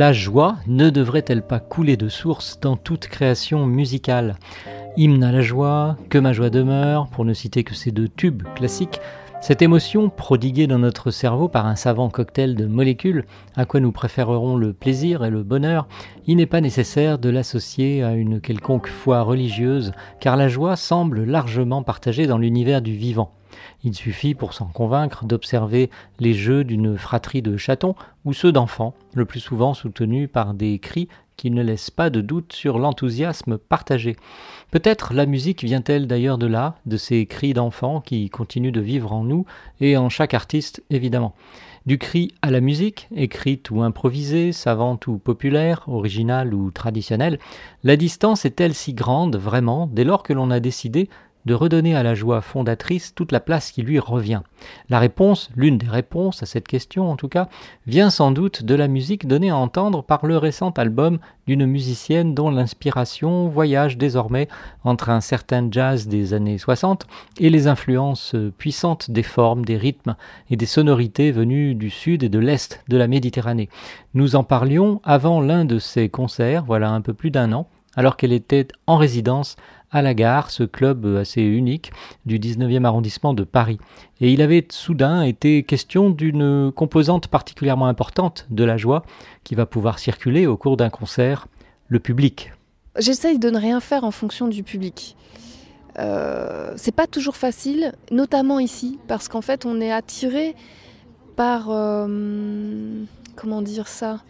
La joie ne devrait-elle pas couler de source dans toute création musicale? Hymne à la joie, Que ma joie demeure, pour ne citer que ces deux tubes classiques, cette émotion, prodiguée dans notre cerveau par un savant cocktail de molécules, à quoi nous préférerons le plaisir et le bonheur, il n'est pas nécessaire de l'associer à une quelconque foi religieuse, car la joie semble largement partagée dans l'univers du vivant. Il suffit pour s'en convaincre d'observer les jeux d'une fratrie de chatons ou ceux d'enfants, le plus souvent soutenus par des cris qui ne laissent pas de doute sur l'enthousiasme partagé. Peut-être la musique vient-elle d'ailleurs de là, de ces cris d'enfants qui continuent de vivre en nous et en chaque artiste évidemment. Du cri à la musique, écrite ou improvisée, savante ou populaire, originale ou traditionnelle, la distance est-elle si grande vraiment dès lors que l'on a décidé de redonner à la joie fondatrice toute la place qui lui revient La réponse, l'une des réponses à cette question en tout cas, vient sans doute de la musique donnée à entendre par le récent album d'une musicienne dont l'inspiration voyage désormais entre un certain jazz des années 60 et les influences puissantes des formes, des rythmes et des sonorités venues du sud et de l'est de la Méditerranée. Nous en parlions avant l'un de ses concerts, voilà un peu plus d'un an, alors qu'elle était en résidence à la gare, ce club assez unique du 19e arrondissement de Paris. Et il avait soudain été question d'une composante particulièrement importante de la joie qui va pouvoir circuler au cours d'un concert, le public. J'essaye de ne rien faire en fonction du public. Euh, c'est pas toujours facile, notamment ici, parce qu'en fait on est attiré par... euh, comment dire ça?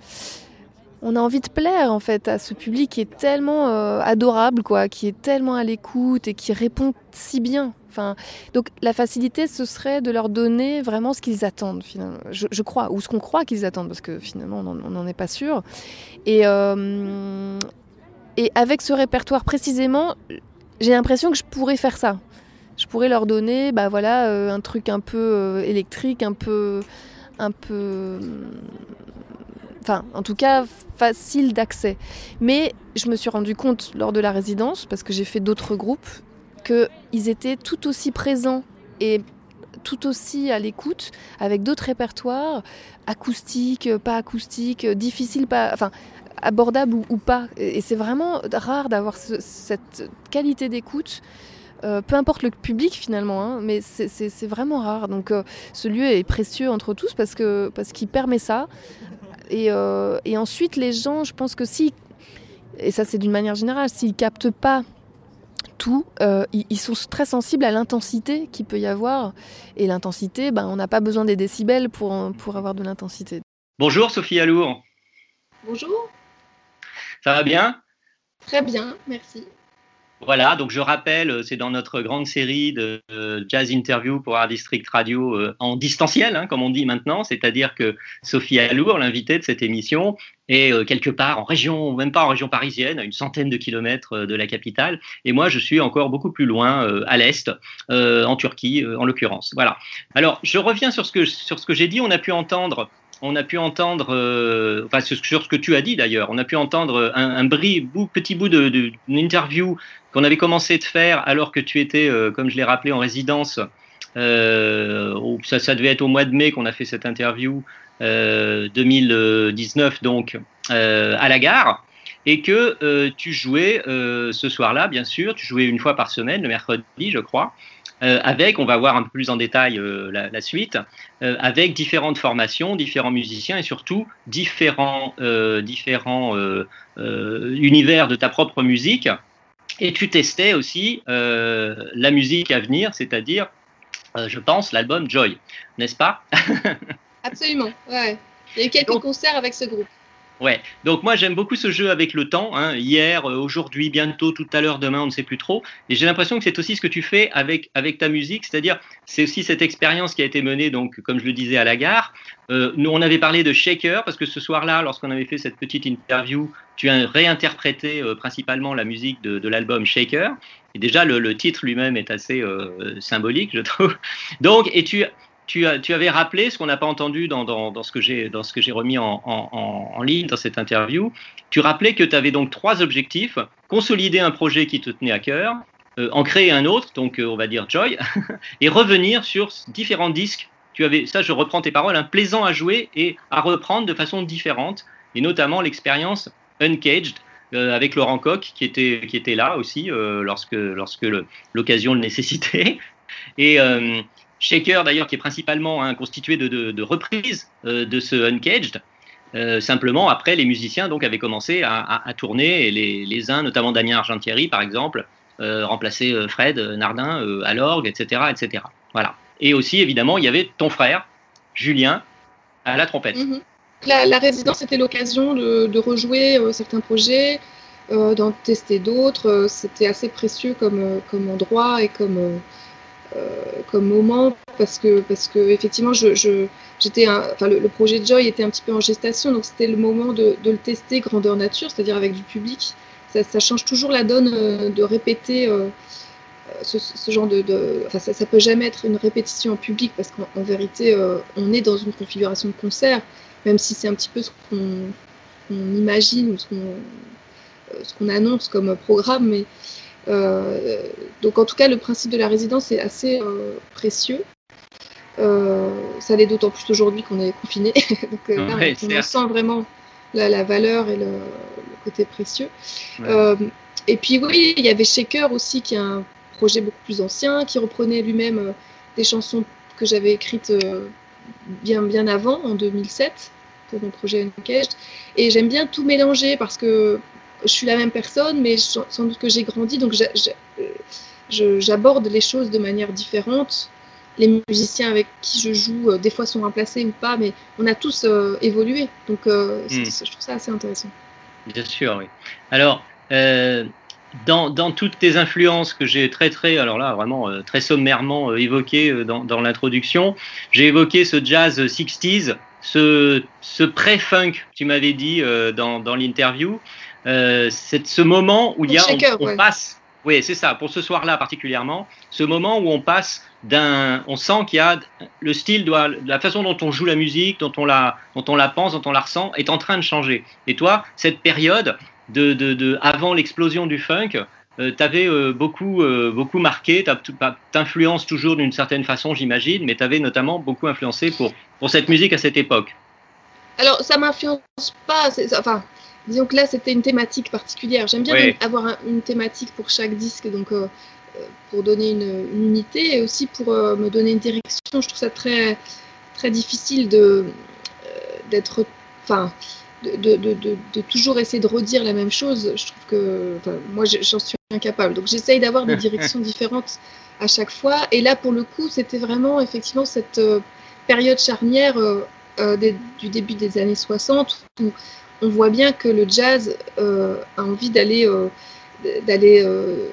On a envie de plaire en fait à ce public qui est tellement euh, adorable quoi, qui est tellement à l'écoute et qui répond si bien. Enfin, donc la facilité ce serait de leur donner vraiment ce qu'ils attendent finalement. Je, crois ou ce qu'on croit qu'ils attendent parce que finalement on n'en est pas sûr. Et euh, et avec ce répertoire précisément, j'ai l'impression que je pourrais faire ça. Je pourrais leur donner, bah voilà, euh, un truc un peu électrique, un peu, un peu enfin en tout cas facile d'accès. Mais je me suis rendu compte lors de la résidence, parce que j'ai fait d'autres groupes, qu'ils étaient tout aussi présents et tout aussi à l'écoute avec d'autres répertoires, acoustiques, pas acoustiques, difficiles, pas, enfin abordables ou, pas. Et c'est vraiment rare d'avoir ce- cette qualité d'écoute. euh, peu importe le public finalement, hein, mais c'est vraiment rare. Donc euh, ce lieu est précieux entre tous parce que parce qu'il permet ça. Et, euh, et ensuite, les gens, je pense que si, et ça c'est d'une manière générale, s'ils captent pas tout, euh, ils, sont très sensibles à l'intensité qu'il peut y avoir. Et l'intensité, ben, on n'a pas besoin des décibels pour, pour avoir de l'intensité. Bonjour Sophie Alour, Bonjour, ça va bien? Très bien, merci. Voilà, donc je rappelle, euh, c'est dans notre grande série de euh, jazz interview pour Art District Radio euh, en distanciel, hein, comme on dit maintenant, c'est-à-dire que Sophie Alour, l'invitée de cette émission, est quelque part en région, même pas en région parisienne, à une centaine de kilomètres de la capitale, et moi je suis encore beaucoup plus loin, à l'est, en Turquie en l'occurrence. Voilà. Alors je reviens sur ce que sur ce que j'ai dit. On a pu entendre on a pu entendre, euh, enfin sur ce que tu as dit d'ailleurs, on a pu entendre un, petit bout d'une interview qu'on avait commencé de faire alors que tu étais, euh, comme je l'ai rappelé, en résidence. Euh, ça, ça devait être au mois de mai qu'on a fait cette interview, euh, 2019 donc, euh, à la gare. Et que tu jouais ce soir-là, bien sûr, tu jouais une fois par semaine, le mercredi, je crois, euh, avec, on va voir un peu plus en détail euh, la, la suite, euh, avec différentes formations, différents musiciens et surtout différents, différents univers de ta propre musique. Et tu testais aussi la musique à venir, c'est-à-dire, je pense, l'album Joy, n'est-ce pas? Absolument, ouais. Il y a eu quelques concerts avec ce groupe. Ouais, donc moi j'aime beaucoup ce jeu avec le temps, hein. hier, euh, aujourd'hui, bientôt, tout à l'heure, demain, on ne sait plus trop. Et j'ai l'impression que c'est aussi ce que tu fais avec, avec ta musique, c'est-à-dire c'est aussi cette expérience qui a été menée, donc comme je le disais, à la gare. Euh, nous, on avait parlé de Shaker, parce que ce soir-là, lorsqu'on avait fait cette petite interview, tu as réinterprété euh, principalement la musique de, de l'album Shaker. Et déjà, le, le titre lui-même est assez euh, symbolique, je trouve. Donc, et tu, tu, avais rappelé ce qu'on n'a pas entendu dans, ce que j'ai remis en, ligne dans cette interview. Tu rappelais que tu avais donc trois objectifs consolider un projet qui te tenait à cœur, euh, en créer un autre, donc euh, on va dire Joy, et revenir sur différents disques. Tu avais, ça, je reprends tes paroles, un plaisant à jouer et à reprendre de façon différente, et notamment l'expérience Uncaged. Euh, avec Laurent Coq qui était, là aussi lorsque, l'occasion le, nécessitait. Et, Shaker, d'ailleurs, qui est principalement hein, constitué de, reprises euh, de ce Uncaged. Euh, simplement, après, les musiciens donc avaient commencé à, tourner, et les, les, uns, notamment Damien Argentieri, par exemple, euh, remplaçaient Fred Nardin à l'orgue, etc., etc. Voilà. Et aussi, évidemment, il y avait ton frère, Julien, à la trompette. Mm -hmm. la, résidence était l'occasion de, de, rejouer certains projets, d'en tester d'autres. C'était assez précieux comme, comme endroit et comme euh, comme moment parce que parce que effectivement je, j'étais enfin le, projet de Joy était un petit peu en gestation donc c'était le moment de, de, le tester grandeur nature c'est-à-dire avec du public. Ça, change toujours la donne euh, de répéter euh, ce, genre de, enfin ça, ça peut jamais être une répétition en public parce qu'en vérité euh, on est dans une configuration de concert même si c'est un petit peu ce qu'on qu imagine ou ce qu'on ce qu'on annonce comme programme mais euh, donc en tout cas, le principe de la résidence est assez euh, précieux. Euh, ça l'est d'autant plus aujourd'hui qu'on est confiné. donc là, ouais, on, on sent vraiment la, la, valeur et le, le côté précieux. Ouais. et puis oui, il y avait Shaker aussi, qui est un projet beaucoup plus ancien, qui reprenait lui-même des chansons que j'avais écrites bien, bien avant, en 2007, pour mon projet Uncaged. Et j'aime bien tout mélanger parce que je suis la même personne, mais sans doute que j'ai grandi, donc j'aborde les choses de manière différente. Les musiciens avec qui je joue, euh, des fois sont remplacés ou pas, mais on a tous euh, évolué. Donc, euh, mm. je trouve ça assez intéressant. Bien sûr, oui. Alors, euh, dans, dans, toutes tes influences que j'ai très, très, alors là, vraiment euh, très sommairement évoquées dans, dans l'introduction, j'ai évoqué ce jazz 60s, ce, ce pré-funk, tu m'avais dit dans, dans l'interview. Euh, c'est ce moment où il y a, shaker, on, on ouais. passe, oui, c'est ça, pour ce soir-là particulièrement, ce moment où on passe d'un, on sent qu'il y a le style doit, la façon dont on joue la musique, dont on la, dont on la pense, dont on la ressent, est en train de changer. Et toi, cette période de, de, de avant l'explosion du funk, euh, t'avais euh, beaucoup, euh, beaucoup marqué, t'influences toujours d'une certaine façon, j'imagine, mais t'avais notamment beaucoup influencé pour, pour cette musique à cette époque. Alors, ça m'influence pas, enfin, disons que là c'était une thématique particulière. J'aime bien oui. avoir un, une thématique pour chaque disque, donc euh, pour donner une, une, unité et aussi pour euh, me donner une direction. Je trouve ça très très difficile de d'être, enfin, de, de, de, de, toujours essayer de redire la même chose. Je trouve que, moi j'en suis incapable. Donc j'essaye d'avoir des directions différentes à chaque fois. Et là pour le coup, c'était vraiment effectivement cette euh, période charnière. Des, du début des années 60 où on voit bien que le jazz euh, a envie d'aller euh, d'aller euh,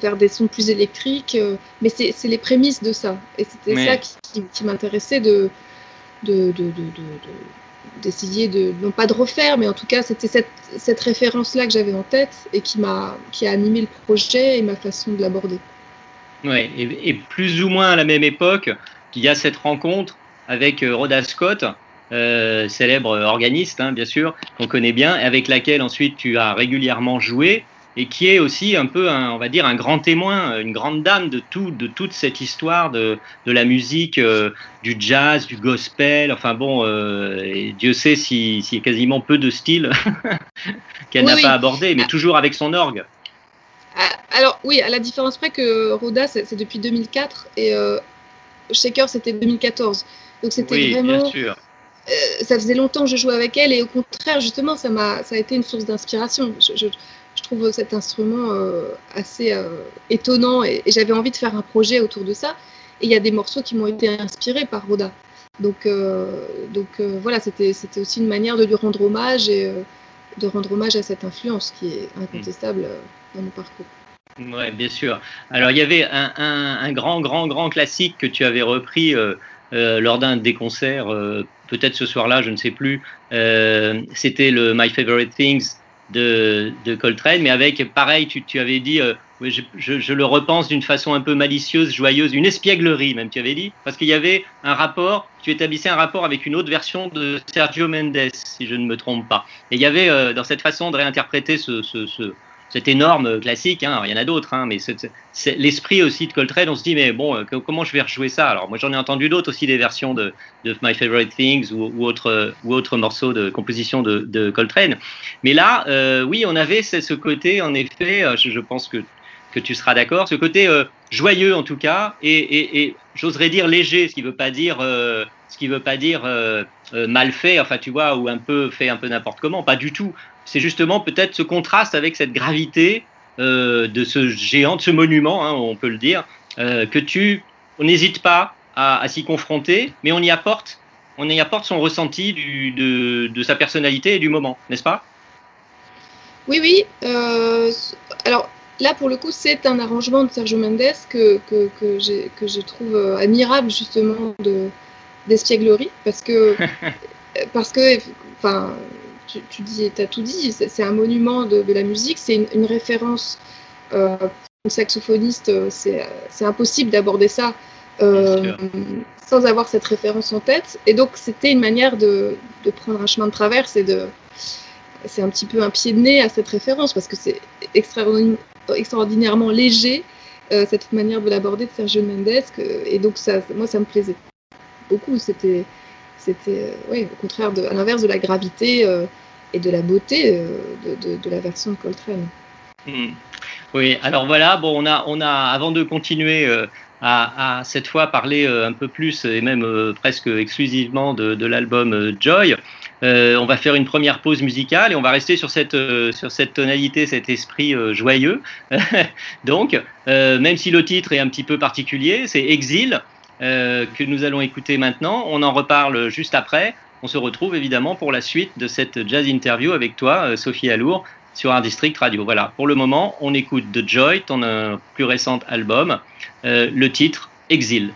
vers des sons plus électriques, mais c'est les prémices de ça. Et c'était mais... ça qui, qui, qui m'intéressait de d'essayer de, de, de, de, non pas de refaire, mais en tout cas c'était cette, cette référence-là que j'avais en tête et qui m'a qui a animé le projet et ma façon de l'aborder. Ouais, et, et, plus ou moins à la même époque, il y a cette rencontre avec Rhoda Scott, euh, célèbre organiste, hein, bien sûr, qu'on connaît bien, avec laquelle ensuite tu as régulièrement joué, et qui est aussi un peu, un, on va dire, un grand témoin, une grande dame de, tout, de toute cette histoire de, de la musique, euh, du jazz, du gospel, enfin bon, euh, et Dieu sait s'il si y a quasiment peu de styles qu'elle oui, n'a oui. pas abordé, mais ah. toujours avec son orgue. Ah, alors oui, à la différence près que Rhoda, c'est depuis 2004, et euh, Shaker, c'était 2014. Donc c'était oui, vraiment... Bien sûr ça faisait longtemps que je jouais avec elle et au contraire, justement, ça m'a, ça a été une source d'inspiration. Je, trouve cet instrument euh, assez euh, étonnant et, j'avais envie de faire un projet autour de ça. Et il y a des morceaux qui m'ont été inspirés par Rhoda. Donc, donc voilà, c'était aussi une manière de lui rendre hommage et de rendre hommage à cette influence qui est incontestable dans mon parcours. Oui, bien sûr. Alors, il y avait un, un, grand, grand, grand classique que tu avais repris lors d'un des concerts, peut-être ce soir-là, je ne sais plus. C'était le My Favorite Things de, de, Coltrane, mais avec, pareil, tu, tu avais dit, euh, je, je, le repense d'une façon un peu malicieuse, joyeuse, une espièglerie même, tu avais dit, parce qu'il y avait un rapport, tu établissais un rapport avec une autre version de Sergio Mendes, si je ne me trompe pas. Et il y avait euh, dans cette façon de réinterpréter ce, ce, cet énorme classique, hein, il y en a d'autres, hein, mais c'est l'esprit aussi de Coltrane, on se dit, mais bon, euh, comment je vais rejouer ça? Alors, moi, j'en ai entendu d'autres aussi, des versions de, My Favorite Things ou, autres ou autre morceaux de composition de, Coltrane. Mais là, euh, oui, on avait ce, côté, en effet, euh, je, pense que, que tu seras d'accord, ce côté euh, joyeux en tout cas, et, et, j'oserais dire léger, ce qui ne veut pas dire, euh, ce qui veut pas dire euh, mal fait, enfin tu vois, ou un peu fait un peu n'importe comment, pas du tout c'est justement peut-être ce contraste avec cette gravité euh, de ce géant, de ce monument, hein, on peut le dire, euh, que tu n'hésites pas à, à s'y confronter, mais on y apporte, on y apporte son ressenti du, de, de, sa personnalité et du moment, n'est-ce pas? Oui, oui. Euh, alors là, pour le coup, c'est un arrangement de Sergio Mendes que, que, que, que je trouve admirable justement d'espièglerie, parce que parce que, enfin, tu, tu dis, as tout dit, c'est un monument de, de la musique, c'est une, une, référence. Euh, pour un saxophoniste, c'est impossible d'aborder ça euh, sans avoir cette référence en tête. Et donc, c'était une manière de, de, prendre un chemin de traverse et de. C'est un petit peu un pied de nez à cette référence parce que c'est extraordinairement léger, euh, cette manière de l'aborder de Sergio Mendes. Que, et donc, ça, moi, ça me plaisait beaucoup. C'était c'était ouais, au contraire à l'inverse de la gravité euh, et de la beauté euh, de, de, la version de Coltrane. Mmh. Oui, alors voilà, bon, on a, on a avant de continuer euh, à, à, cette fois parler un peu plus et même presque exclusivement de, de l'album Joy, on va faire une première pause musicale et on va rester sur cette, sur cette tonalité, cet esprit joyeux. Donc, même si le titre est un petit peu particulier, c'est Exil. Euh, que nous allons écouter maintenant. On en reparle juste après. On se retrouve évidemment pour la suite de cette jazz interview avec toi, euh, Sophie Alour, sur un district radio. Voilà, pour le moment, on écoute The Joy, ton euh, plus récent album, euh, le titre Exil.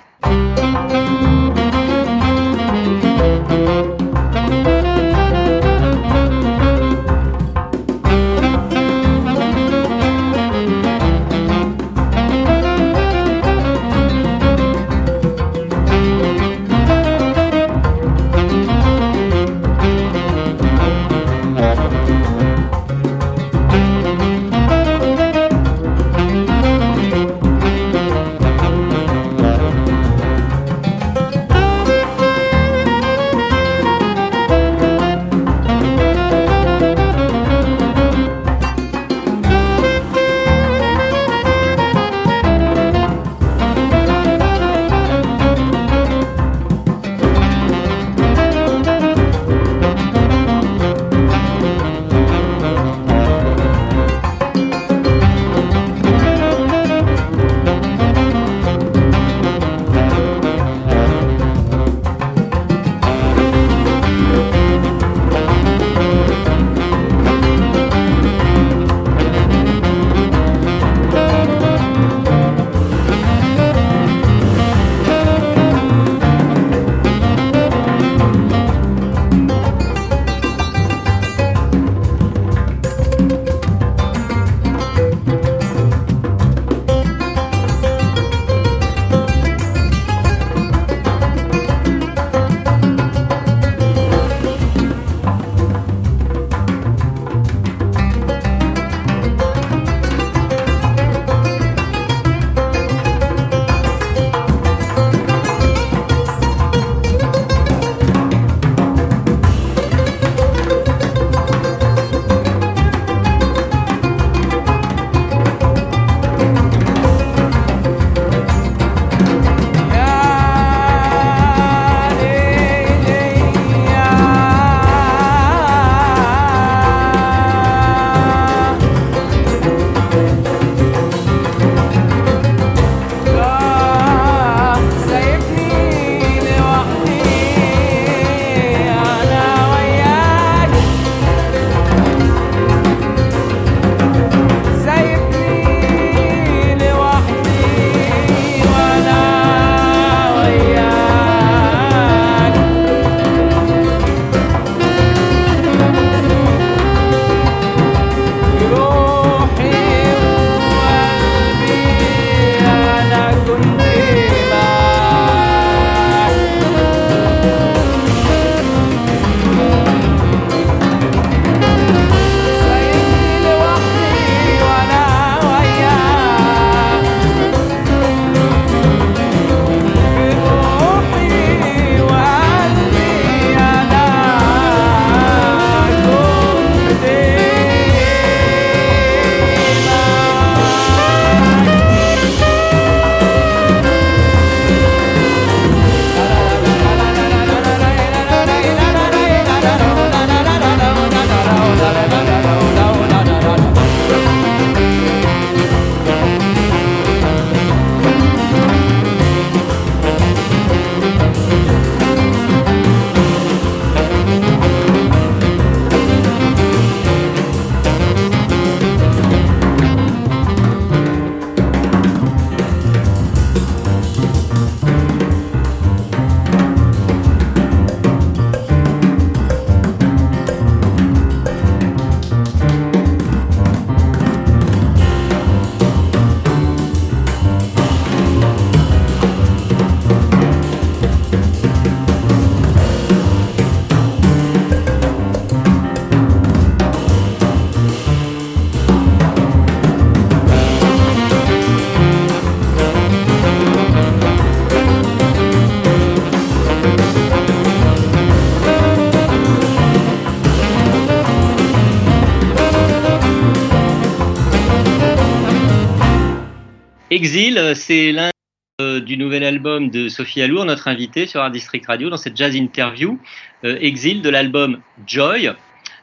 Exil, c'est l'un du nouvel album de Sophie Allour, notre invitée sur Art District Radio, dans cette jazz interview. Exil de l'album Joy.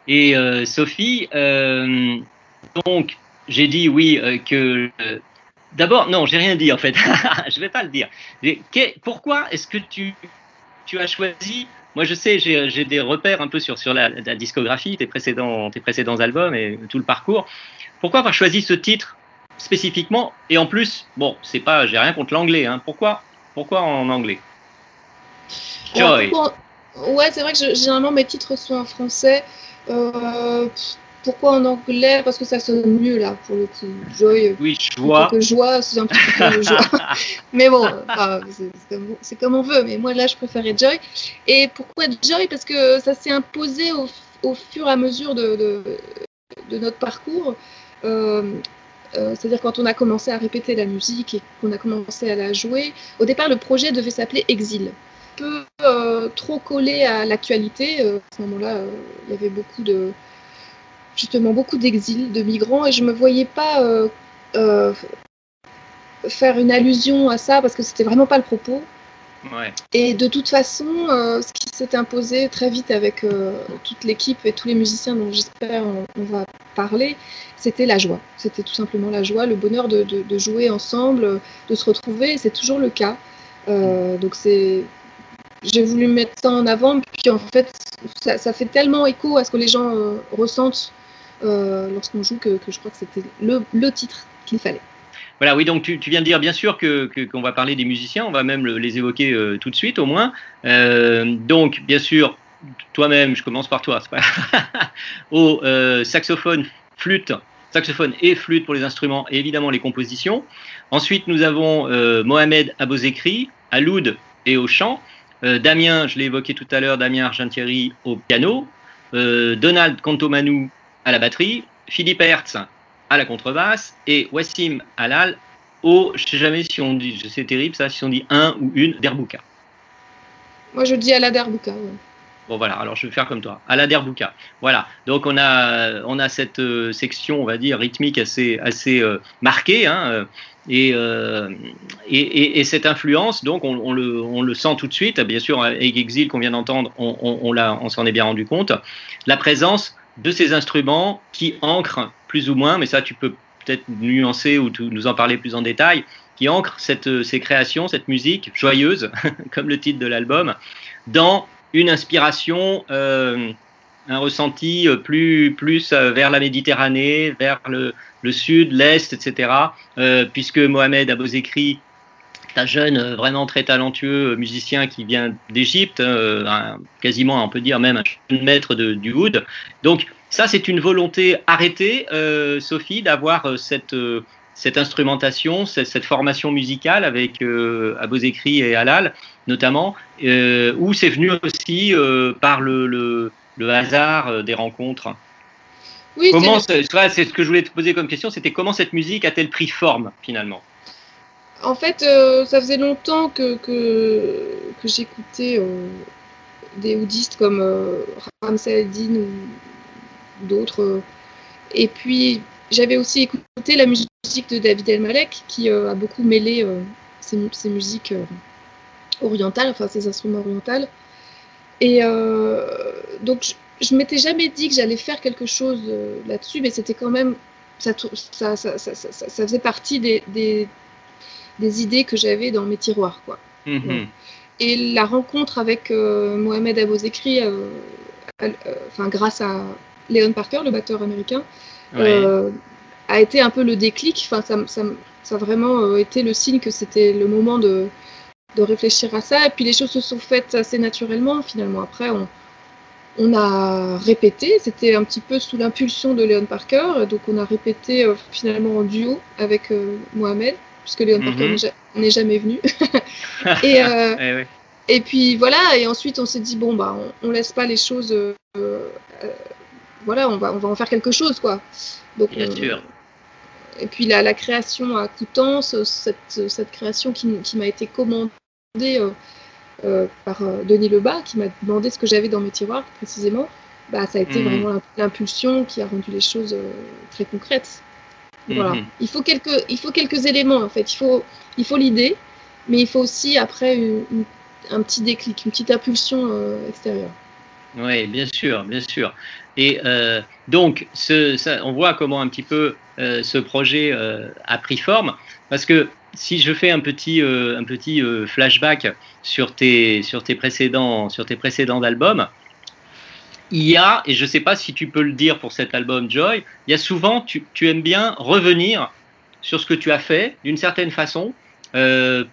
Et Sophie, donc, j'ai dit oui que D'abord, non, j'ai rien dit en fait. je vais pas le dire. Pourquoi est-ce que tu, tu as choisi Moi, je sais, j'ai des repères un peu sur, sur la, discographie, tes précédents, tes précédents albums et tout le parcours. Pourquoi avoir choisi ce titre? Spécifiquement Et en plus, bon, c'est pas, j'ai rien contre l'anglais. Hein. Pourquoi, pourquoi en anglais? Joy. Ouais, c'est vrai que généralement mes titres sont en français. Euh, pourquoi en anglais? Parce que ça sonne mieux là, pour le coup. Joy. Oui, joie. Que joie, c'est un petit peu joie. mais bon, c'est comme, on veut. Mais moi là, je préférais Joy. Et pourquoi Joy? Parce que ça s'est imposé au, fur et à mesure de, de, notre parcours. Euh, euh, c'est-à-dire quand on a commencé à répéter la musique et qu'on a commencé à la jouer, au départ le projet devait s'appeler Exil. Peu euh, trop collé à l'actualité. à ce moment-là, il y avait beaucoup de, justement beaucoup d'exil, de migrants, et je me voyais pas euh, euh, faire une allusion à ça parce que c'était vraiment pas le propos. Et de toute façon, euh, ce qui s'est imposé très vite avec toute l'équipe et tous les musiciens dont j'espère on, va parler, c'était la joie. C'était tout simplement la joie, le bonheur de, jouer ensemble, de se retrouver. C'est toujours le cas. donc c'est, j'ai voulu mettre ça en avant, puis en fait, ça, ça, fait tellement écho à ce que les gens ressentent euh, lorsqu'on joue que, je crois que c'était le, le, titre qu'il fallait. Voilà, oui, donc tu, tu, viens de dire bien sûr qu'on que, qu'on va parler des musiciens, on va même les évoquer euh, tout de suite au moins. Euh, donc, bien sûr, toi-même, je commence par toi, au saxophone, flûte, saxophone et flûte pour les instruments et évidemment les compositions. Ensuite, nous avons Mohamed Abozekri à l'oud et au chant. Damien, je l'ai évoqué tout à l'heure, Damien Argentieri au piano. Donald Contomanou à la batterie, Philippe Hertz à la contrebasse et Wassim Halal au, je sais jamais si on dit, c'est terrible ça, si on dit un ou une derbouka. Moi je dis à la derbouka. Bon voilà, alors je vais faire comme toi, à la. Voilà, donc on a, on a cette euh, section, on va dire, rythmique assez, assez euh, marquée, hein, euh, et, et, cette influence, donc on, le, on, le, sent tout de suite, bien sûr, avec Exil qu'on vient d'entendre, on, on, s'en est bien rendu compte, la présence de ces instruments qui ancrent plus ou moins, mais ça tu peux peut-être nuancer ou nous en parler plus en détail, qui ancrent cette, ces créations, cette musique joyeuse, comme le titre de l'album, dans une inspiration, euh, un ressenti euh, plus, plus vers la Méditerranée, vers le, sud, l'est, etc. puisque Mohamed Abozekri un jeune, euh, vraiment très talentueux euh, musicien qui vient d'Égypte, euh, quasiment, on peut dire même un jeune maître du wood. Donc ça, c'est une volonté arrêtée, Sophie, d'avoir cette, cette instrumentation, cette, formation musicale avec euh, Abozekri et Halal, notamment, où c'est venu aussi par le, le, hasard des rencontres? Oui, c'est ce que je voulais te poser comme question, c'était comment cette musique a-t-elle pris forme finalement? En fait, euh, ça faisait longtemps que, que, j'écoutais euh, des houdistes comme euh, Ramsay Eldin ou d'autres. Et puis, j'avais aussi écouté la musique de David Elmalek, qui a beaucoup mêlé ses, musiques orientales, enfin ses instruments orientaux. Et donc, je, ne m'étais jamais dit que j'allais faire quelque chose là-dessus, mais c'était quand même ça, ça, ça, ça, faisait partie des, des idées que j'avais dans mes tiroirs. Quoi. Mhm. Et la rencontre avec euh, Mohamed Abozekri, euh, euh, enfin, grâce à Leon Parker, le batteur américain, a été un peu le déclic. Enfin, ça, ça, ça, a vraiment été le signe que c'était le moment de, de réfléchir à ça. Et puis les choses se sont faites assez naturellement. Finalement, après, on, on a répété, c'était un petit peu sous l'impulsion de Leon Parker, donc on a répété finalement en duo avec Mohamed puisque Léon Parker mhm. n'est jamais venu. et, euh, eh et puis voilà, et ensuite on s'est dit, bon, bah, on, laisse pas les choses. Euh, euh, voilà, on va, on va en faire quelque chose, quoi. Donc, Bien sûr. Et puis la, la, création à Coutances, cette, cette création qui, qui m'a été commandée par Denis Lebas, qui m'a demandé ce que j'avais dans mes tiroirs précisément, bah, ça a été mhm. vraiment l'impulsion qui a rendu les choses très concrètes. Voilà. Mhm. Il faut quelques, il faut quelques éléments en fait. Il faut, il faut l'idée, mais il faut aussi après une- une- un petit déclic, une petite impulsion euh, extérieure. Oui, bien sûr, bien sûr. Et euh, donc, ce, ça, on voit comment un petit peu euh, ce projet euh, a pris forme, parce que si je fais un petit, euh, un petit euh, flashback sur tes, sur tes précédents, sur tes précédents albums, il y a, et je ne sais pas si tu peux le dire pour cet album Joy, il y a souvent, tu, tu aimes bien revenir sur ce que tu as fait d'une certaine façon, euh,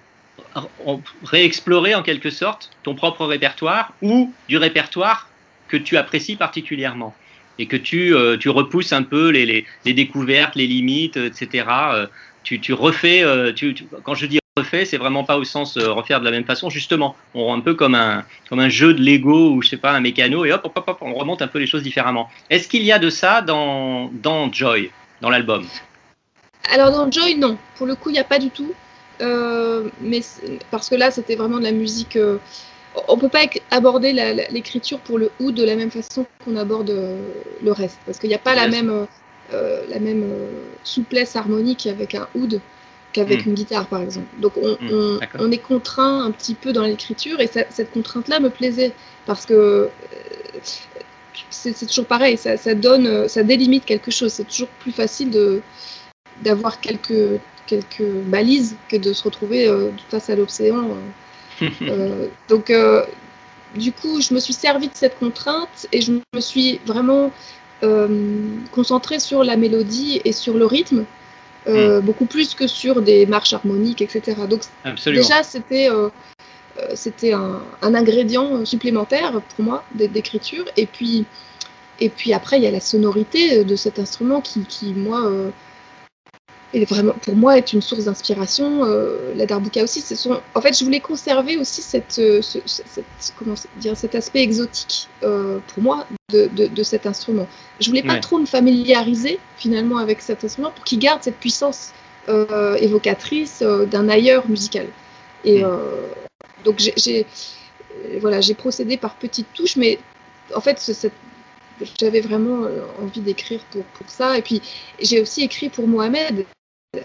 réexplorer en quelque sorte ton propre répertoire ou du répertoire que tu apprécies particulièrement et que tu, euh, tu repousses un peu les, découvertes, les limites, etc. Euh, tu, refais, euh, quand je dis refait, c'est vraiment pas au sens refaire de la même façon, justement. On rend un peu comme un, jeu de Lego ou je sais pas, un mécano et hop, on remonte un peu les choses différemment. Est-ce qu'il y a de ça dans, Joy, dans l'album? Alors dans Joy, non. Pour le coup, il n'y a pas du tout. Mais parce que là, c'était vraiment de la musique. On peut pas aborder l'écriture pour le oud de la même façon qu'on aborde euh, le reste, parce qu'il n'y a pas la même, euh, euh, la même souplesse harmonique avec un oud qu'avec Mm. une guitare, par exemple. Donc on, Mm, on- est contraint un petit peu dans l'écriture, et ça- cette contrainte-là me plaisait parce que euh, c'est toujours pareil, ça, ça donne, ça délimite quelque chose. C'est toujours plus facile de d'avoir quelques quelques balises que de se retrouver euh, face à l'océan. Euh. Donc, euh, du coup, je me suis servi de cette contrainte et je me suis vraiment euh, concentrée sur la mélodie et sur le rythme, euh, beaucoup plus que sur des marches harmoniques, etc. Donc, Absolument. déjà, c'était c'était un, un ingrédient supplémentaire pour moi d'é- d'écriture. Et puis, et puis après, il y a la sonorité de cet instrument qui, qui moi, euh, est vraiment, pour moi, est une source d'inspiration. Euh, la darbuka aussi, en fait, je voulais conserver aussi cette, euh, ce- ce- cette- comment dire, cet aspect exotique euh, pour moi de, de, de cet instrument. Je voulais pas Ouais. trop me familiariser finalement avec cet instrument pour qu'il garde cette puissance euh, évocatrice d'un ailleurs musical. Et Mm. donc j'ai- voilà, j'ai procédé par petites touches, mais en fait, ce- cette- j'avais vraiment euh, envie d'écrire pour, pour ça. Et puis, j'ai aussi écrit pour Mohamed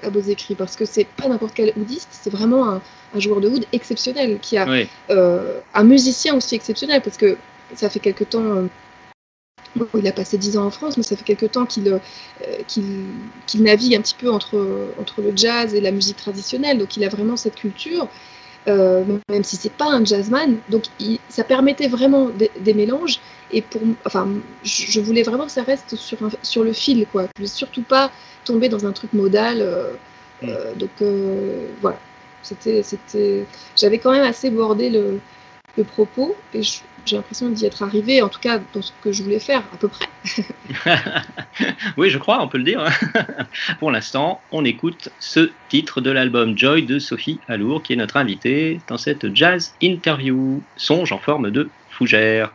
à Beaux Écrits, parce que c'est pas n'importe quel oudiste, c'est vraiment un, un joueur de oud exceptionnel, qui a Oui. euh, un musicien aussi exceptionnel, parce que ça fait quelque temps. euh, bon, il a passé 10 ans en France, mais ça fait quelque temps qu'il euh, qu'il navigue un petit peu entre, entre le jazz et la musique traditionnelle. Donc il a vraiment cette culture, euh, même si c'est pas un jazzman. Donc il- ça permettait vraiment des, des mélanges. Et pour, enfin, je, je voulais vraiment que ça reste sur, un- sur le fil, quoi. Je voulais surtout pas tomber dans un truc modal. euh, euh, donc voilà, c'était, c'était, j'avais quand même assez bordé le, le propos et je- j'ai l'impression d'y être arrivée, en tout cas dans ce que je voulais faire, à peu près. oui, je crois, on peut le dire. Pour l'instant, on écoute ce titre de l'album Joy de Sophie Alour, qui est notre invitée dans cette jazz interview. Songe en forme de fougère.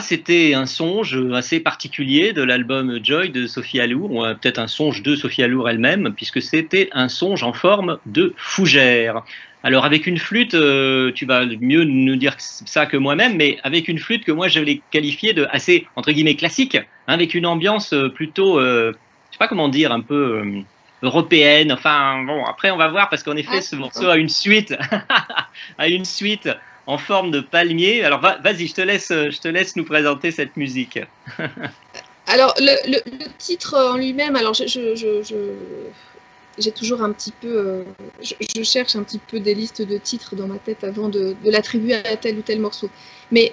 C'était un songe assez particulier de l'album Joy de Sophie Allour, ou euh, peut-être un songe de Sophie Allour elle-même, puisque c'était un songe en forme de fougère. Alors avec une flûte, euh, tu vas mieux nous dire ça que moi-même, mais avec une flûte que moi je l'ai qualifiée de assez entre guillemets classique, hein, avec une ambiance euh, plutôt, euh, je sais pas comment dire, un peu euh, européenne. Enfin bon, après on va voir parce qu'en effet Ah, ce morceau a une suite, a une suite en forme de palmier. Alors va- vas-y, je te laisse, je te laisse nous présenter cette musique. Alors, le, titre en lui-même, alors je, j'ai toujours un petit peu, euh, je, cherche un petit peu des listes de titres dans ma tête avant de, l'attribuer à tel ou tel morceau. Mais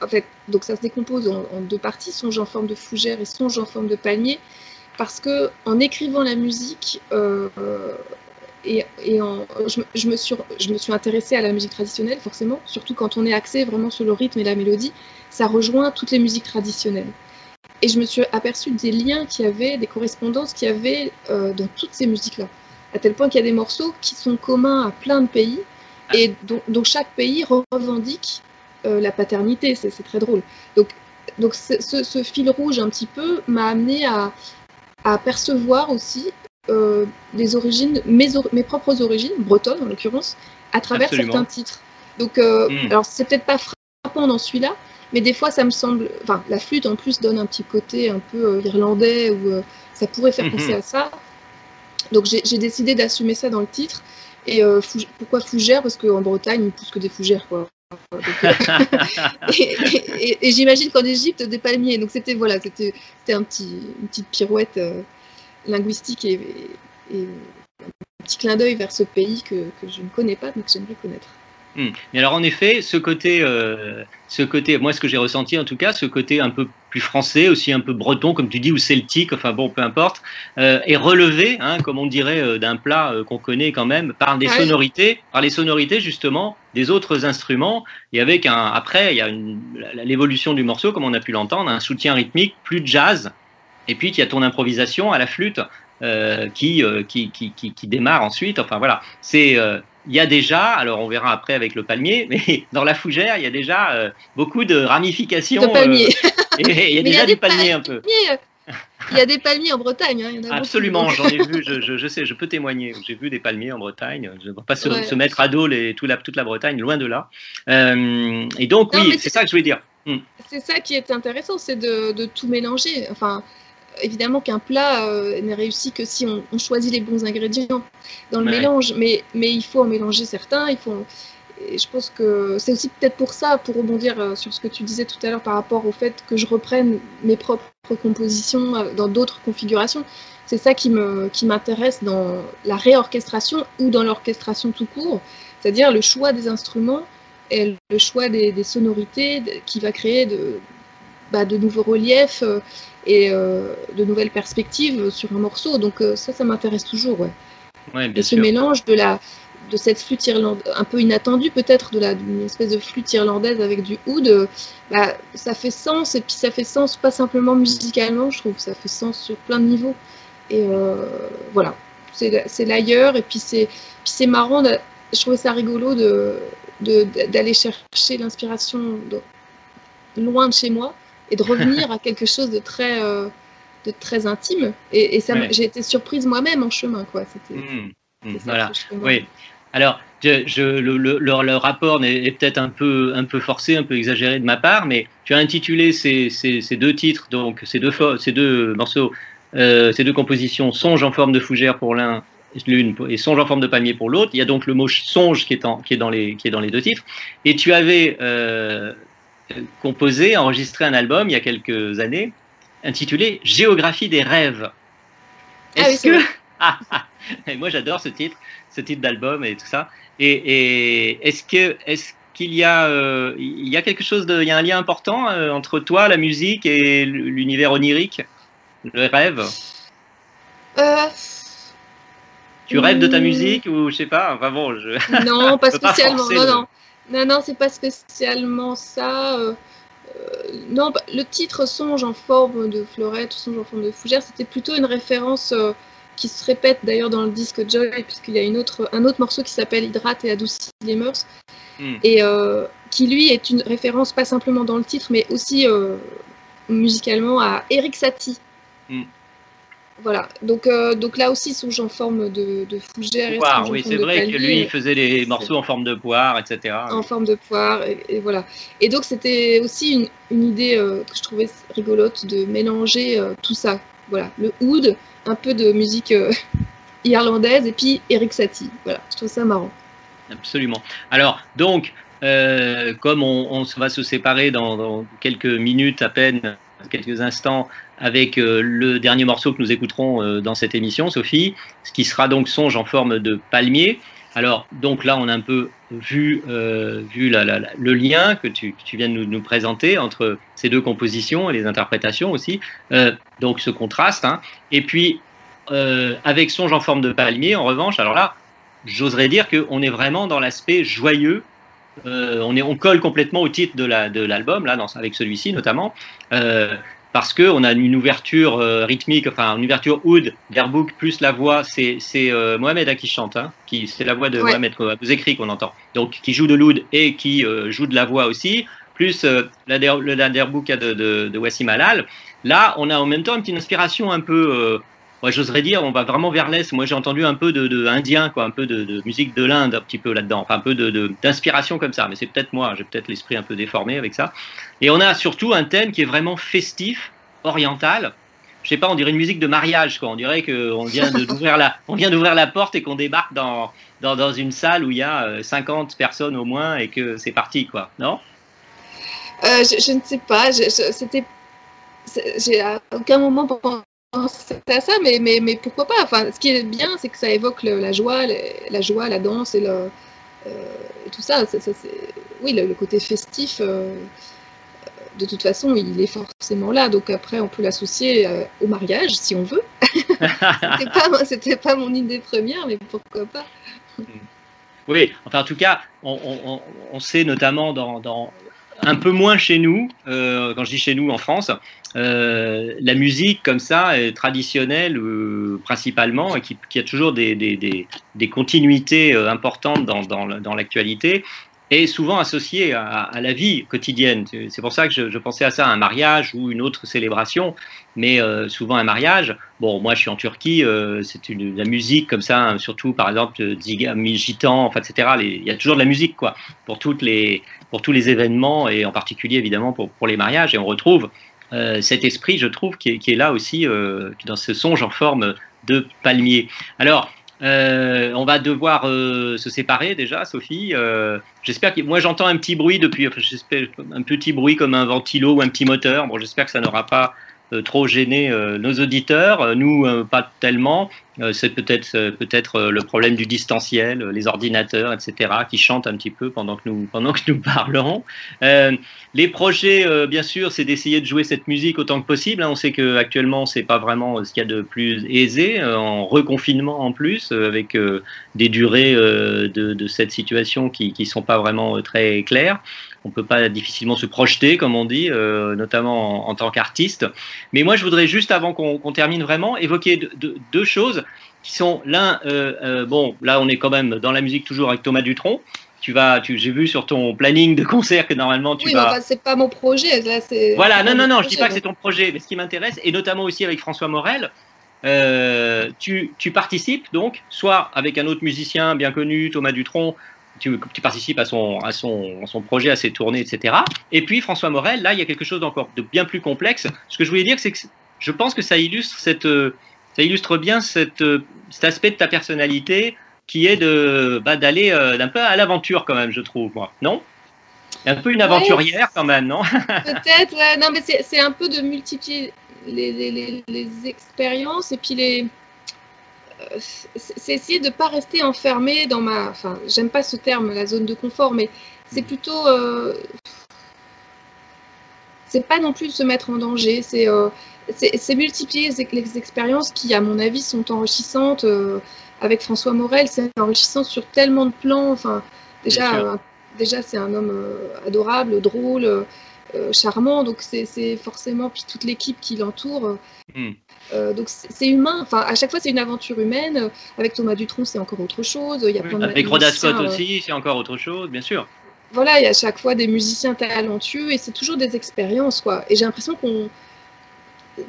en fait, donc ça se décompose en, deux parties, songe en forme de fougère et songe en forme de palmier, parce que en écrivant la musique euh, euh, et, et en, je, me- je me suis, je me suis intéressée à la musique traditionnelle, forcément, surtout quand on est axé vraiment sur le rythme et la mélodie, ça rejoint toutes les musiques traditionnelles. Et je me suis aperçue des liens qu'il y avait, des correspondances qu'il y avait euh, dans toutes ces musiques-là. À tel point qu'il y a des morceaux qui sont communs à plein de pays et dont, chaque pays revendique euh, la paternité. C'est c'est très drôle. Donc, donc ce, ce- ce fil rouge un petit peu m'a amené à, à percevoir aussi euh, les origines, mes, or- mes propres origines, bretonnes en l'occurrence, à travers Absolument. certains titres. Donc, euh, Mm. alors c'est peut-être pas frappant dans celui-là, mais des fois, ça me semble. Enfin, la flûte en plus donne un petit côté un peu euh, irlandais ou euh, ça pourrait faire Mhm. penser à ça. Donc, j'ai décidé d'assumer ça dans le titre. Et pourquoi fougère? Parce qu'en Bretagne, poussent que des fougères, quoi. Et et- et- et j'imagine qu'en Égypte, des palmiers. Donc, c'était voilà, c'était c'était un petit, une petite pirouette euh, linguistique et, un petit clin d'œil vers ce pays que, que je ne connais pas, mais que j'aimerais connaître. Hmm. Mais alors en effet, ce côté, euh, ce côté, moi ce que j'ai ressenti en tout cas, ce côté un peu plus français, aussi un peu breton comme tu dis ou celtique, enfin bon, peu importe, euh, est relevé, hein, comme on dirait euh, d'un plat euh, qu'on connaît quand même, par des Ouais. sonorités, par les sonorités justement des autres instruments, et avec un, après il y a l'évolution du morceau, comme on a pu l'entendre, un soutien rythmique plus jazz, et puis il y a ton improvisation à la flûte euh, qui, euh, qui, qui, qui, qui démarre ensuite. Enfin voilà, c'est euh, il y a déjà, alors on verra après avec le palmier, mais dans la fougère, il y a déjà beaucoup de ramifications. De palmiers. et il y a Mais déjà des du palmier un peu. palmiers, Il y a des palmiers en Bretagne. hein, il y en a beaucoup, Absolument, j'en ai vu, je, je, je sais, je peux témoigner. J'ai vu des palmiers en Bretagne. Je ne vais pas se, Ouais. se mettre à dos les, tout la, toute la Bretagne, loin de là. Euh, et donc, Non, oui, c'est ça que je voulais dire. Hmm. C'est ça qui est intéressant, c'est de, de tout mélanger. Enfin, évidemment qu'un plat euh, n'est réussi que si on, on choisit les bons ingrédients dans le Ouais. mélange, mais, mais il faut en mélanger certains. Il faut, et je pense que c'est aussi peut-être pour ça, pour rebondir euh, sur ce que tu disais tout à l'heure par rapport au fait que je reprenne mes propres compositions euh, dans d'autres configurations. C'est ça qui me qui m'intéresse dans la réorchestration ou dans l'orchestration tout court, c'est-à-dire le choix des instruments et le choix des, des sonorités qui va créer de, bah, de nouveaux reliefs euh, et euh, de nouvelles perspectives sur un morceau. Donc euh, ça, ça m'intéresse toujours. Ouais. Ouais, Et ce sûr. mélange de la de cette flûte irlandaise un peu inattendue peut-être de la d'une espèce de flûte irlandaise avec du oud bah, ça fait sens et puis ça fait sens pas simplement musicalement je trouve ça fait sens sur plein de niveaux et euh, voilà c'est l'ailleurs et puis c'est marrant de- je trouvais ça rigolo de de- d'aller chercher l'inspiration loin de chez moi et de revenir à quelque chose de très euh, de très intime et, et ça m'a- Ouais. j'ai été surprise moi-même en chemin quoi c'était ça voilà. Oui. Alors, je, je- le, le- le- le rapport est peut-être un peu, un peu forcé, un peu exagéré de ma part, mais tu as intitulé ces, ces- ces deux titres, donc ces deux, ces deux morceaux, euh, ces deux compositions, Songe en forme de fougère pour l'un, l'une et Songe en forme de palmier pour l'autre. Il y a donc le mot songe qui est, en- qui est, dans, les, qui est dans les deux titres. Et tu avais euh, composé, enregistré un album il y a quelques années intitulé Géographie des rêves. Ah oui, Est-ce que. Ah, ah. Et moi j'adore ce titre, ce titre d'album et tout ça. Et, et est-ce que est-ce qu'il y a euh, il y a quelque chose de il y a un lien important euh, entre toi la musique et l'univers onirique, le rêve? Euh, Tu rêves de ta Hmm. musique ou je sais pas. Enfin bon, je. Non, pas spécialement. non, non, non, non, c'est pas spécialement ça. euh, euh, non, bah, le titre Songe en forme de fleurette, Songe en forme de fougère, c'était plutôt une référence euh, qui se répète d'ailleurs dans le disque Joy, puisqu'il y a une autre, un autre morceau qui s'appelle Hydrate et adoucit les mœurs, Hmm. et euh, qui lui est une référence pas simplement dans le titre, mais aussi musicalement à Eric Satie. Hmm. Voilà, donc, euh, donc là aussi, songe en forme de, de fougère. Poire, oui, c'est vrai que lui, il faisait des morceaux en forme de poire, etc. en forme de poire, et, et voilà. Et donc c'était aussi une, une idée euh, que je trouvais rigolote de mélanger euh, tout ça. Voilà, le oud, un peu de musique irlandaise, et puis Eric Satie. Voilà, je trouve ça marrant. Absolument. Alors, donc, comme on, on va se séparer dans, dans quelques minutes à peine, quelques instants, avec euh, le dernier morceau que nous écouterons euh, dans cette émission, Sophie, ce qui sera donc Songe en forme de palmier. Alors, donc là, on a un peu vu, euh, vu le lien que tu, viens de nous, présenter entre ces deux compositions et les interprétations aussi. Donc, ce contraste. hein. Et puis, avec Songe en forme de palmier, en revanche, alors là, j'oserais dire qu'on est vraiment dans l'aspect joyeux. Euh, on, est, on colle complètement au titre de la- de l'album, là, dans, avec celui-ci notamment, euh, parce qu'on a une ouverture euh, rythmique, enfin une ouverture oud, d'Airbook, plus la voix, c'est c'est, euh, Mohamed hein, qui chante, hein, qui c'est la voix de Ouais. Mohamed vous écrit qu'on entend, donc qui joue de l'oud et qui euh, joue de la voix aussi, plus euh, la, der- le la de, de, de Wassim Halal. Là, on a en même temps une petite inspiration un peu euh, moi, j'oserais dire, on va vraiment vers l'est. Moi, j'ai entendu un peu de, de indien, quoi, un peu de, de musique de l'Inde, un petit peu là-dedans, enfin un peu de- de- d'inspiration comme ça. Mais c'est peut-être moi, j'ai peut-être l'esprit un peu déformé avec ça. Et on a surtout un thème qui est vraiment festif, oriental. Je sais pas, on dirait une musique de mariage, quoi. On dirait qu'on vient d'ouvrir la, on vient d'ouvrir la porte et qu'on débarque dans, dans, dans une salle où il y a euh, 50 personnes au moins et que c'est parti, quoi. Non? Euh, je, je ne sais pas, c'était. J'ai à aucun moment pensé à ça, mais, mais, mais pourquoi pas? Enfin, Ce qui est bien, c'est que ça évoque le- la joie, le- la joie, la danse et, le, euh, et tout ça. ça, ça, c'est- oui, le, côté festif, euh, de toute façon, il est forcément là. Donc après, on peut l'associer euh, au mariage, si on veut. C'était pas, pas mon idée première, mais pourquoi pas? Oui, enfin en tout cas, on, on- on- on sait notamment dans, dans- un peu moins chez nous, euh, quand je dis chez nous en France, euh, la musique comme ça, est traditionnelle euh, principalement, et qui, qui a toujours des, des- des- des continuités euh, importantes dans, dans, dans l'actualité, est souvent associée à, la vie quotidienne. C'est pour ça que je, pensais à ça, un mariage ou une autre célébration, mais euh, souvent un mariage. Bon, moi je suis en Turquie, euh, c'est une la musique comme ça, hein, surtout par exemple euh, Ziga, Gitan, enfin etc. Il y a toujours de la musique quoi pour toutes les pour tous les événements et en particulier évidemment pour pour les mariages et on retrouve euh, cet esprit, je trouve, qui est, qui est là aussi dans ce songe en forme de palmier. Alors. Euh, on va devoir euh, se séparer déjà, Sophie. Euh, j'espère que moi j'entends un petit bruit depuis, j'espère un petit bruit comme un ventilo ou un petit moteur. Bon, j'espère que ça n'aura pas trop gêné euh, nos auditeurs. Euh, Nous, euh, pas tellement. Euh, c'est peut-être euh, peut-être euh, le problème du distanciel, euh, les ordinateurs, etc., qui chantent un petit peu pendant que nous pendant que nous parlons. Euh, les projets, euh, bien sûr, c'est d'essayer de jouer cette musique autant que possible. hein. On sait que actuellement, c'est pas vraiment ce qu'il y a de plus aisé, euh, en reconfinement en plus, euh, avec euh, des durées euh, de, cette situation qui qui sont pas vraiment euh, très claires. On peut pas difficilement se projeter, comme on dit, euh, notamment en, en tant qu'artiste. Mais moi, je voudrais juste, avant qu'on termine vraiment, évoquer deux, choses qui sont l'un, euh, euh, bon, là, on est quand même dans la musique toujours avec Thomas Dutronc. Tu vas, tu, j'ai vu sur ton planning de concert que normalement tu Oui, mais vas. enfin, c'est pas mon projet. Là, Voilà, non, non, non, je dis projet, pas que c'est ton projet, mais ce qui m'intéresse, et notamment aussi avec François Morel, euh, tu, tu participes donc, soit avec un autre musicien bien connu, Thomas Dutronc, tu, tu participes à son, à, son, à son projet, à ses tournées, etc. Et puis François Morel, là, il y a quelque chose d'encore de bien plus complexe. Ce que je voulais dire, c'est que je pense que ça illustre, cette, euh, ça illustre bien cette, euh, cet aspect de ta personnalité qui est de bah, d'aller euh, un peu à l'aventure quand même, je trouve, moi. Non? Un peu une aventurière quand même, non? Peut-être, ouais. Non, mais c'est c'est un peu de multiplier les, les, les, les expériences et puis les. C'est essayer de ne pas rester enfermé dans ma. Enfin, j'aime pas ce terme, la zone de confort, mais c'est plutôt. euh, C'est pas non plus de se mettre en danger, c'est euh, multiplier les, expériences qui, à mon avis, sont enrichissantes. euh, avec François Morel, c'est enrichissant sur tellement de plans. Enfin, déjà, euh, déjà c'est un homme adorable, drôle. Euh, euh, charmant. Donc c'est forcément puis toute l'équipe qui l'entoure. Hmm. Euh, donc c'est humain. Enfin, à chaque fois, c'est une aventure humaine. Avec Thomas Dutronc, c'est encore autre chose. Il y a plein de Avec Rhoda Scott euh, aussi, c'est encore autre chose, bien sûr. voilà, il y a à chaque fois des musiciens talentueux et c'est toujours des expériences, quoi. Et j'ai l'impression qu'on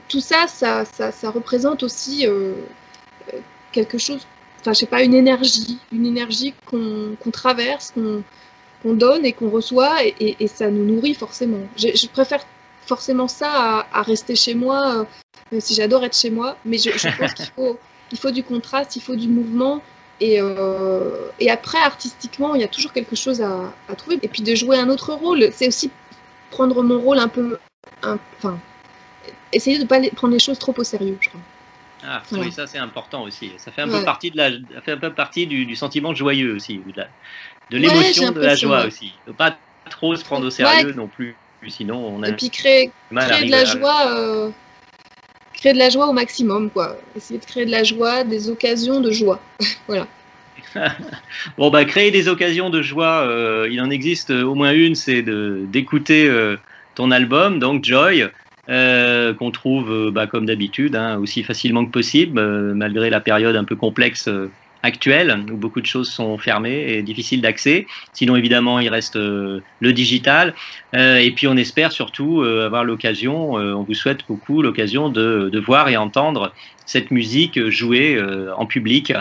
tout ça, ça, ça, ça représente aussi euh, euh, quelque chose, enfin, je sais pas, une énergie, une énergie qu'on qu'on traverse, qu'on qu'on donne et qu'on reçoit et, et- et ça nous nourrit forcément. Je, je préfère forcément ça à, à rester chez moi, euh, même si j'adore être chez moi, mais je, je pense qu'il faut, il faut du contraste, il faut du mouvement. Et, euh, et après, artistiquement, il y a toujours quelque chose à, à trouver. Et puis de jouer un autre rôle, c'est aussi prendre mon rôle un peu. un- Enfin, essayer de ne pas les- prendre les choses trop au sérieux, je crois. Ah, Voilà. oui, ça c'est important aussi. Ça fait un Ouais. peu partie de la, ça fait un peu partie du, du sentiment joyeux aussi, ou de la- de l'émotion, de la joie aussi. Ne pas trop se prendre au sérieux non plus, sinon on a Et puis créer, mal à créer de la joie. euh, créer de la joie au maximum, quoi. Essayer de créer de la joie, des occasions de joie. voilà. Bon, bah, créer des occasions de joie, euh, il en existe euh, au moins une, c'est d'écouter euh, ton album, donc Joy, euh, qu'on trouve, bah, comme d'habitude, hein, aussi facilement que possible, euh, malgré la période un peu complexe euh, actuelle, où beaucoup de choses sont fermées et difficiles d'accès. Sinon, évidemment, il reste euh, le digital. Euh, et puis, on espère surtout euh, avoir l'occasion, on vous souhaite beaucoup l'occasion de, de voir et entendre cette musique jouée en public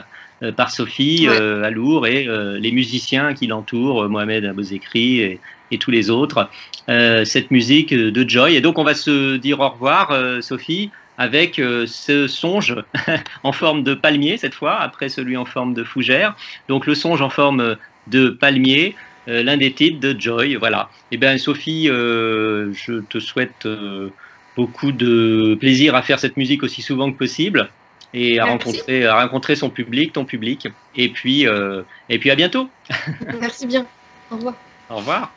par Sophie Ouais. Alour et les musiciens qui l'entourent, Mohamed Abozekri et, et tous les autres, cette musique de Joy. Et donc on va se dire au revoir, Sophie, avec euh, ce songe en forme de palmier cette fois, après celui en forme de fougère. Donc le songe en forme de palmier, euh, l'un des titres de Joy. Voilà. Et bien Sophie, euh, je te souhaite euh, beaucoup de plaisir à faire cette musique aussi souvent que possible et à Merci. rencontrer, à rencontrer son public, ton public. Et puis, euh, et puis à bientôt. Merci bien. Au revoir. Au revoir.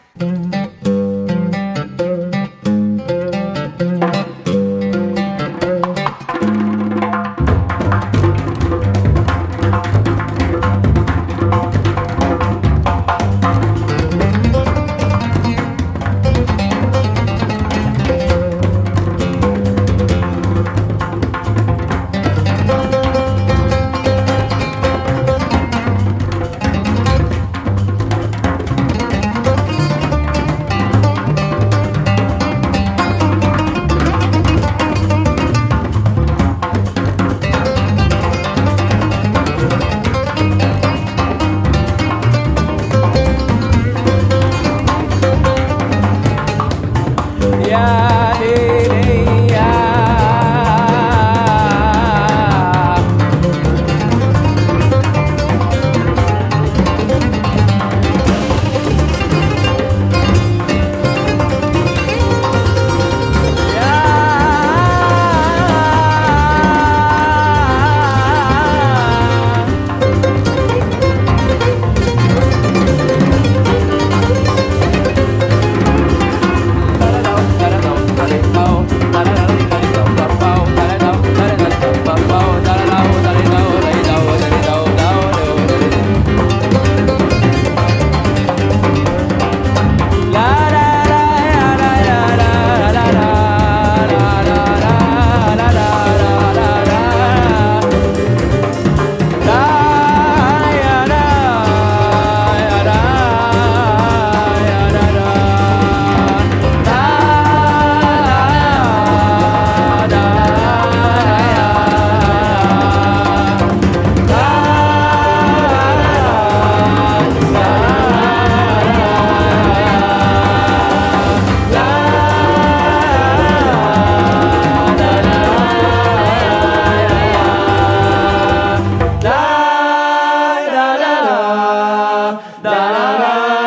Bye.